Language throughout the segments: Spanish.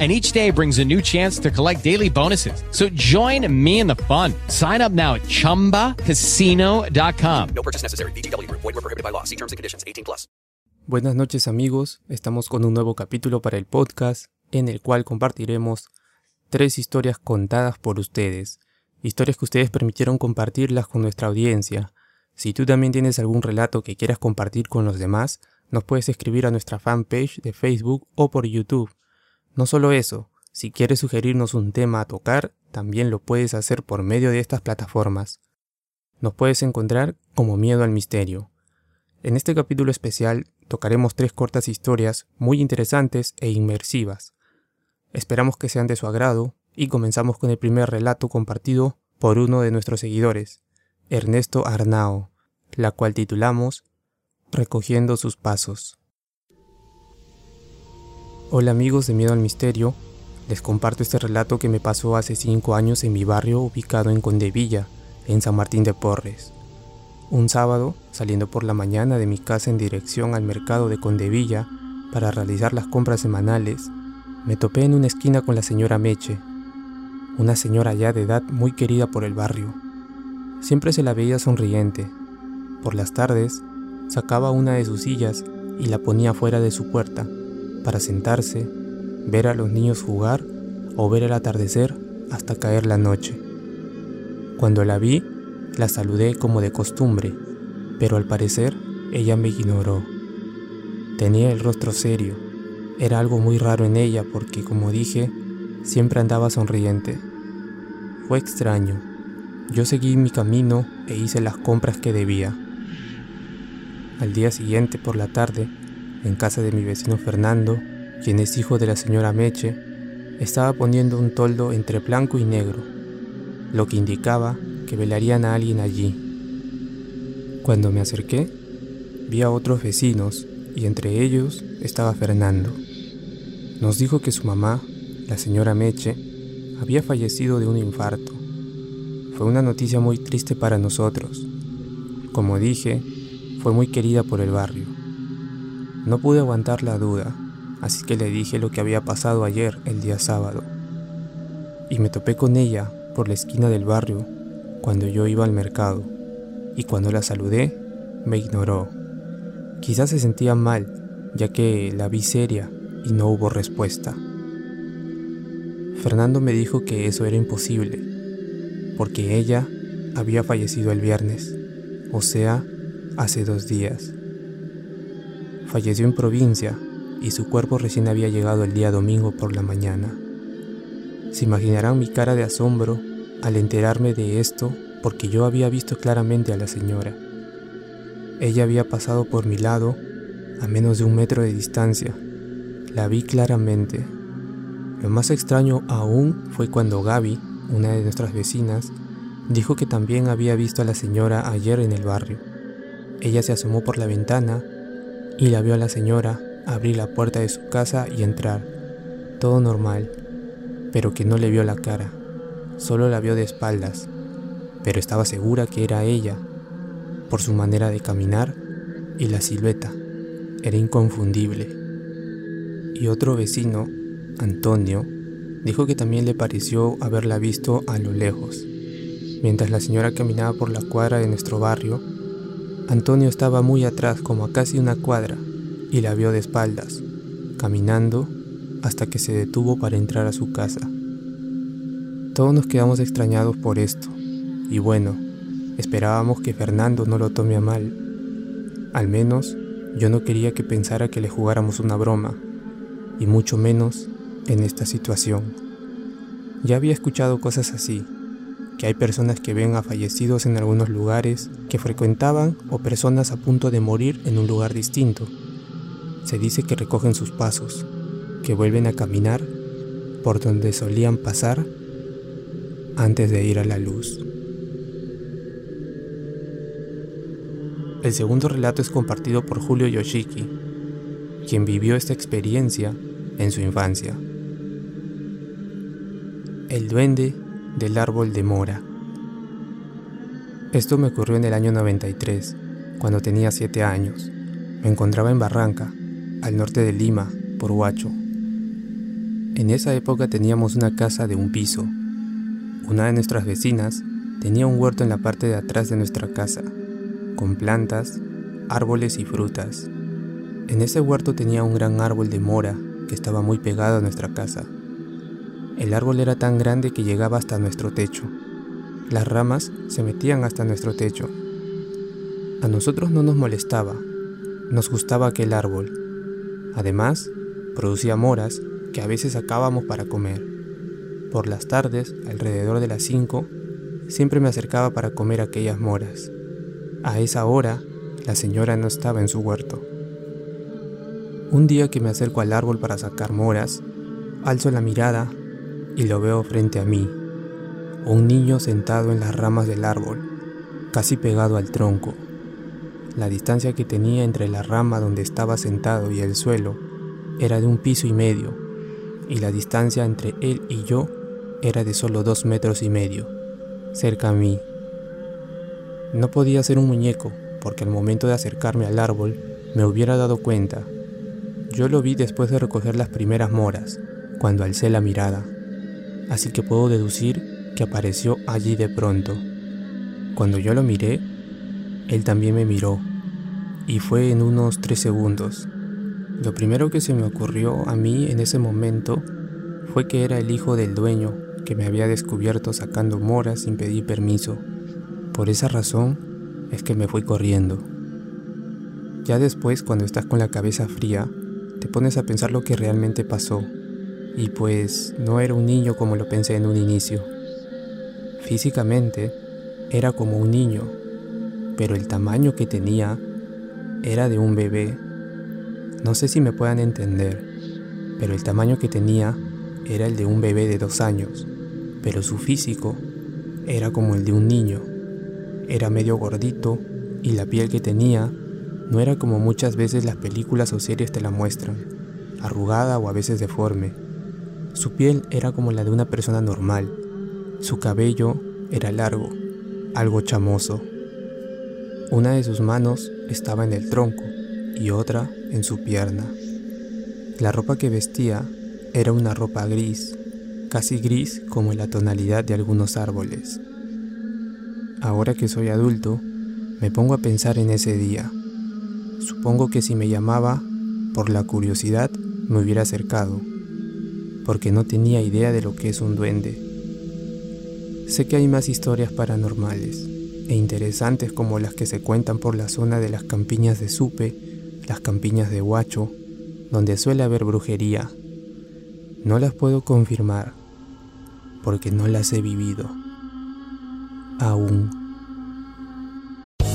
and each day brings a new chance to collect daily bonuses. So join me in the fun. Sign up now at ChumbaCasino.com. No purchase necessary. BGW. Void were prohibited by law. See terms and conditions. 18 plus. Buenas noches amigos, estamos con un nuevo capítulo para el podcast en el cual compartiremos tres historias contadas por ustedes, historias que ustedes permitieron compartirlas con nuestra audiencia. Si tú también tienes algún relato que quieras compartir con los demás, nos puedes escribir a nuestra fanpage de Facebook o por YouTube. No solo eso, si quieres sugerirnos un tema a tocar, también lo puedes hacer por medio de estas plataformas. Nos puedes encontrar como Miedo al Misterio. En este capítulo especial tocaremos tres cortas historias muy interesantes e inmersivas. Esperamos que sean de su agrado y comenzamos con el primer relato compartido por uno de nuestros seguidores, Ernesto Arnao, la cual titulamos Recogiendo sus pasos. Hola amigos de Miedo al Misterio, les comparto este relato que me pasó hace 5 años en mi barrio ubicado en Condevilla, en San Martín de Porres. Un sábado, saliendo por la mañana de mi casa en dirección al mercado de Condevilla para realizar las compras semanales, me topé en una esquina con la señora Meche, una señora ya de edad muy querida por el barrio. Siempre se la veía sonriente. Por las tardes, sacaba una de sus sillas y la ponía fuera de su puerta para sentarse, ver a los niños jugar o ver el atardecer hasta caer la noche. Cuando la vi, la saludé como de costumbre, pero al parecer ella me ignoró. Tenía el rostro serio. Era algo muy raro en ella porque, como dije, siempre andaba sonriente. Fue extraño. Yo seguí mi camino e hice las compras que debía. Al día siguiente por la tarde en casa de mi vecino Fernando, quien es hijo de la señora Meche, estaba poniendo un toldo entre blanco y negro, lo que indicaba que velarían a alguien allí. Cuando me acerqué, vi a otros vecinos y entre ellos estaba Fernando. Nos dijo que su mamá, la señora Meche, había fallecido de un infarto. Fue una noticia muy triste para nosotros. Como dije, fue muy querida por el barrio. No pude aguantar la duda, así que le dije lo que había pasado ayer, el día sábado. Y me topé con ella por la esquina del barrio cuando yo iba al mercado, y cuando la saludé, me ignoró. Quizás se sentía mal, ya que la vi seria y no hubo respuesta. Fernando me dijo que eso era imposible, porque ella había fallecido el viernes, o sea, hace dos días. Falleció en provincia y su cuerpo recién había llegado el día domingo por la mañana. Se imaginarán mi cara de asombro al enterarme de esto porque yo había visto claramente a la señora. Ella había pasado por mi lado a menos de un metro de distancia. La vi claramente. Lo más extraño aún fue cuando Gaby, una de nuestras vecinas, dijo que también había visto a la señora ayer en el barrio. Ella se asomó por la ventana y la vio a la señora abrir la puerta de su casa y entrar. Todo normal, pero que no le vio la cara, solo la vio de espaldas, pero estaba segura que era ella, por su manera de caminar y la silueta, era inconfundible. Y otro vecino, Antonio, dijo que también le pareció haberla visto a lo lejos. Mientras la señora caminaba por la cuadra de nuestro barrio, Antonio estaba muy atrás, como a casi una cuadra, y la vio de espaldas, caminando hasta que se detuvo para entrar a su casa. Todos nos quedamos extrañados por esto, y bueno, esperábamos que Fernando no lo tome a mal. Al menos yo no quería que pensara que le jugáramos una broma, y mucho menos en esta situación. Ya había escuchado cosas así, que hay personas que ven a fallecidos en algunos lugares que frecuentaban o personas a punto de morir en un lugar distinto. Se dice que recogen sus pasos, que vuelven a caminar por donde solían pasar antes de ir a la luz. El segundo relato es compartido por Julio Yoshiki, quien vivió esta experiencia en su infancia. El duende del árbol de mora. Esto me ocurrió en el año 93, cuando tenía 7 años. Me encontraba en Barranca, al norte de Lima, por Huacho. En esa época teníamos una casa de un piso. Una de nuestras vecinas tenía un huerto en la parte de atrás de nuestra casa, con plantas, árboles y frutas. En ese huerto tenía un gran árbol de mora que estaba muy pegado a nuestra casa. El árbol era tan grande que llegaba hasta nuestro techo. Las ramas se metían hasta nuestro techo. A nosotros no nos molestaba, nos gustaba aquel árbol. Además, producía moras que a veces sacábamos para comer. Por las tardes, alrededor de las 5, siempre me acercaba para comer aquellas moras. A esa hora, la señora no estaba en su huerto. Un día que me acerco al árbol para sacar moras, alzo la mirada y lo veo frente a mí, un niño sentado en las ramas del árbol, casi pegado al tronco. La distancia que tenía entre la rama donde estaba sentado y el suelo era de un piso y medio, y la distancia entre él y yo era de solo dos metros y medio, cerca a mí. No podía ser un muñeco, porque al momento de acercarme al árbol me hubiera dado cuenta. Yo lo vi después de recoger las primeras moras, cuando alcé la mirada así que puedo deducir que apareció allí de pronto. Cuando yo lo miré, él también me miró, y fue en unos tres segundos. Lo primero que se me ocurrió a mí en ese momento fue que era el hijo del dueño que me había descubierto sacando moras sin pedir permiso. Por esa razón es que me fui corriendo. Ya después, cuando estás con la cabeza fría, te pones a pensar lo que realmente pasó y pues no era un niño como lo pensé en un inicio. Físicamente era como un niño, pero el tamaño que tenía era de un bebé. No sé si me puedan entender, pero el tamaño que tenía era el de un bebé de dos años, pero su físico era como el de un niño. Era medio gordito y la piel que tenía no era como muchas veces las películas o series te la muestran, arrugada o a veces deforme su piel era como la de una persona normal. Su cabello era largo, algo chamoso. Una de sus manos estaba en el tronco y otra en su pierna. La ropa que vestía era una ropa gris, casi gris como la tonalidad de algunos árboles. Ahora que soy adulto, me pongo a pensar en ese día. Supongo que si me llamaba, por la curiosidad, me hubiera acercado porque no tenía idea de lo que es un duende. Sé que hay más historias paranormales e interesantes como las que se cuentan por la zona de las campiñas de Supe, las campiñas de Huacho, donde suele haber brujería. No las puedo confirmar porque no las he vivido. Aún.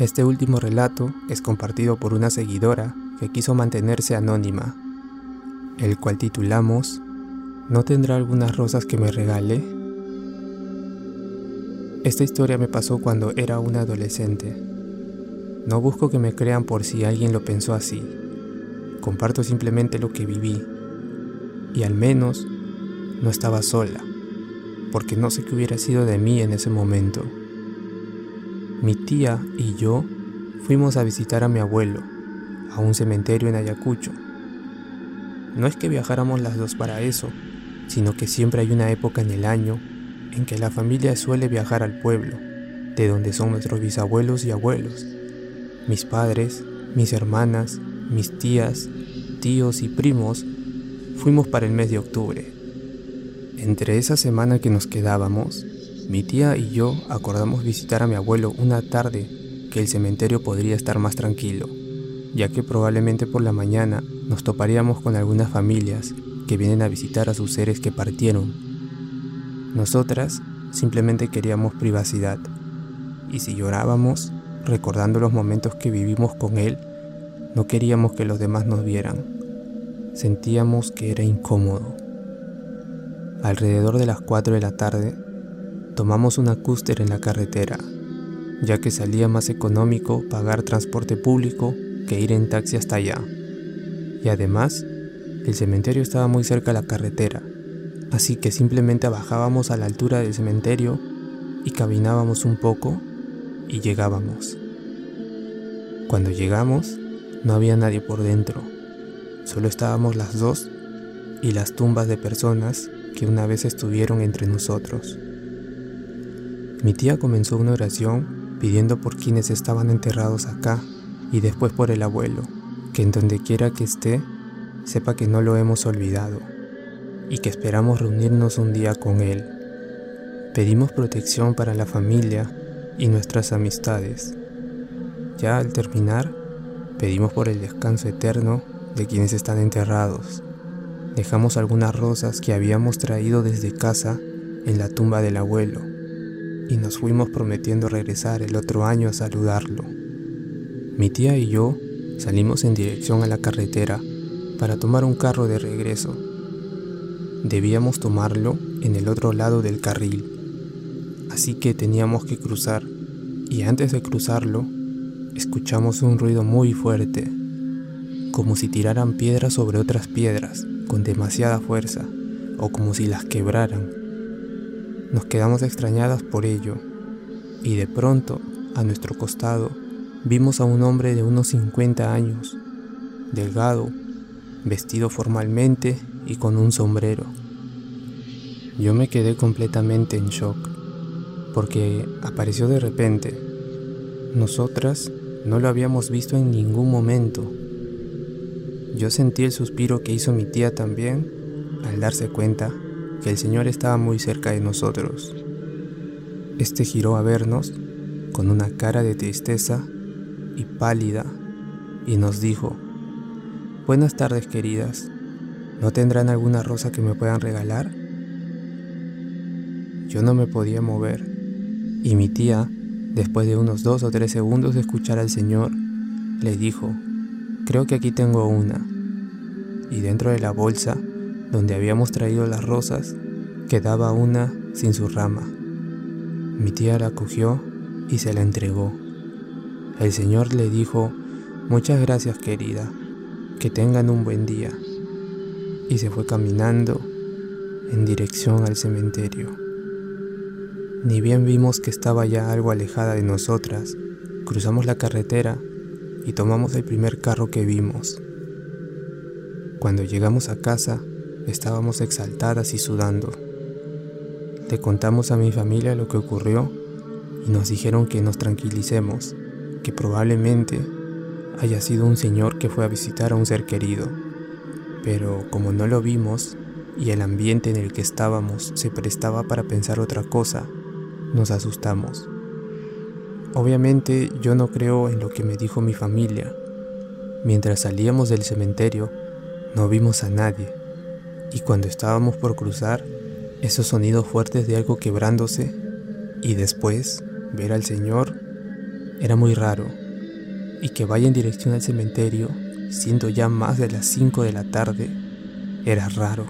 Este último relato es compartido por una seguidora que quiso mantenerse anónima, el cual titulamos ¿No tendrá algunas rosas que me regale? Esta historia me pasó cuando era una adolescente. No busco que me crean por si alguien lo pensó así. Comparto simplemente lo que viví. Y al menos no estaba sola, porque no sé qué hubiera sido de mí en ese momento. Mi tía y yo fuimos a visitar a mi abuelo, a un cementerio en Ayacucho. No es que viajáramos las dos para eso, sino que siempre hay una época en el año en que la familia suele viajar al pueblo, de donde son nuestros bisabuelos y abuelos. Mis padres, mis hermanas, mis tías, tíos y primos fuimos para el mes de octubre. Entre esa semana que nos quedábamos, mi tía y yo acordamos visitar a mi abuelo una tarde que el cementerio podría estar más tranquilo, ya que probablemente por la mañana nos toparíamos con algunas familias que vienen a visitar a sus seres que partieron. Nosotras simplemente queríamos privacidad, y si llorábamos, recordando los momentos que vivimos con él, no queríamos que los demás nos vieran. Sentíamos que era incómodo. Alrededor de las 4 de la tarde, tomamos una cúster en la carretera, ya que salía más económico pagar transporte público que ir en taxi hasta allá. Y además, el cementerio estaba muy cerca de la carretera, así que simplemente bajábamos a la altura del cementerio y caminábamos un poco y llegábamos. Cuando llegamos, no había nadie por dentro, solo estábamos las dos y las tumbas de personas que una vez estuvieron entre nosotros. Mi tía comenzó una oración pidiendo por quienes estaban enterrados acá y después por el abuelo, que en donde quiera que esté, sepa que no lo hemos olvidado y que esperamos reunirnos un día con él. Pedimos protección para la familia y nuestras amistades. Ya al terminar, pedimos por el descanso eterno de quienes están enterrados. Dejamos algunas rosas que habíamos traído desde casa en la tumba del abuelo y nos fuimos prometiendo regresar el otro año a saludarlo. Mi tía y yo salimos en dirección a la carretera para tomar un carro de regreso. Debíamos tomarlo en el otro lado del carril, así que teníamos que cruzar y antes de cruzarlo escuchamos un ruido muy fuerte, como si tiraran piedras sobre otras piedras con demasiada fuerza o como si las quebraran. Nos quedamos extrañadas por ello y de pronto, a nuestro costado, vimos a un hombre de unos 50 años, delgado, vestido formalmente y con un sombrero. Yo me quedé completamente en shock, porque apareció de repente. Nosotras no lo habíamos visto en ningún momento. Yo sentí el suspiro que hizo mi tía también al darse cuenta que el Señor estaba muy cerca de nosotros. Este giró a vernos con una cara de tristeza y pálida y nos dijo, Buenas tardes queridas, ¿no tendrán alguna rosa que me puedan regalar? Yo no me podía mover y mi tía, después de unos dos o tres segundos de escuchar al Señor, le dijo, creo que aquí tengo una. Y dentro de la bolsa donde habíamos traído las rosas, quedaba una sin su rama. Mi tía la cogió y se la entregó. El Señor le dijo, muchas gracias querida, que tengan un buen día. Y se fue caminando en dirección al cementerio. Ni bien vimos que estaba ya algo alejada de nosotras, cruzamos la carretera y tomamos el primer carro que vimos. Cuando llegamos a casa, estábamos exaltadas y sudando. Le contamos a mi familia lo que ocurrió y nos dijeron que nos tranquilicemos, que probablemente haya sido un señor que fue a visitar a un ser querido. Pero como no lo vimos y el ambiente en el que estábamos se prestaba para pensar otra cosa, nos asustamos. Obviamente yo no creo en lo que me dijo mi familia. Mientras salíamos del cementerio, no vimos a nadie. Y cuando estábamos por cruzar, esos sonidos fuertes de algo quebrándose y después ver al Señor era muy raro. Y que vaya en dirección al cementerio, siendo ya más de las 5 de la tarde, era raro.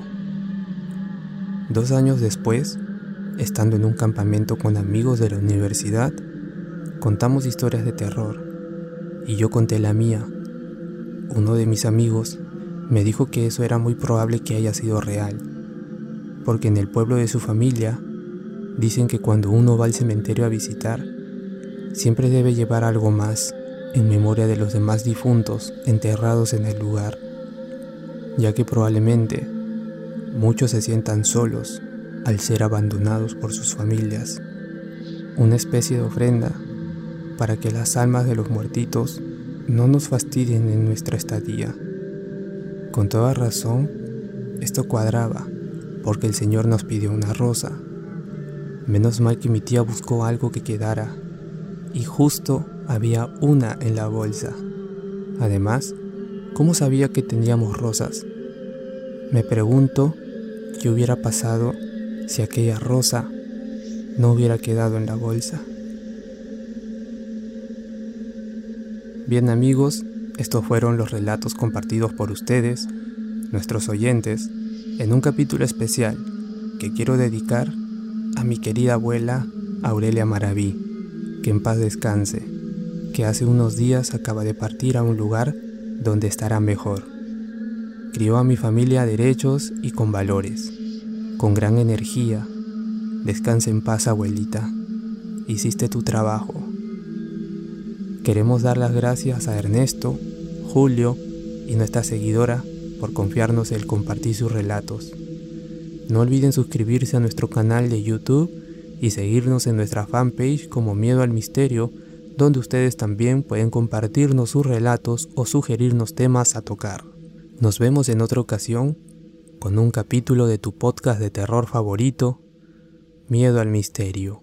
Dos años después, estando en un campamento con amigos de la universidad, contamos historias de terror y yo conté la mía. Uno de mis amigos me dijo que eso era muy probable que haya sido real, porque en el pueblo de su familia dicen que cuando uno va al cementerio a visitar, siempre debe llevar algo más en memoria de los demás difuntos enterrados en el lugar, ya que probablemente muchos se sientan solos al ser abandonados por sus familias, una especie de ofrenda para que las almas de los muertitos no nos fastidien en nuestra estadía. Con toda razón, esto cuadraba, porque el Señor nos pidió una rosa. Menos mal que mi tía buscó algo que quedara, y justo había una en la bolsa. Además, ¿cómo sabía que teníamos rosas? Me pregunto qué hubiera pasado si aquella rosa no hubiera quedado en la bolsa. Bien amigos, estos fueron los relatos compartidos por ustedes, nuestros oyentes, en un capítulo especial que quiero dedicar a mi querida abuela Aurelia Maraví, que en paz descanse, que hace unos días acaba de partir a un lugar donde estará mejor. Crió a mi familia derechos y con valores, con gran energía. Descanse en paz, abuelita. Hiciste tu trabajo. Queremos dar las gracias a Ernesto, Julio y nuestra seguidora por confiarnos el compartir sus relatos. No olviden suscribirse a nuestro canal de YouTube y seguirnos en nuestra fanpage como Miedo al Misterio, donde ustedes también pueden compartirnos sus relatos o sugerirnos temas a tocar. Nos vemos en otra ocasión con un capítulo de tu podcast de terror favorito, Miedo al Misterio.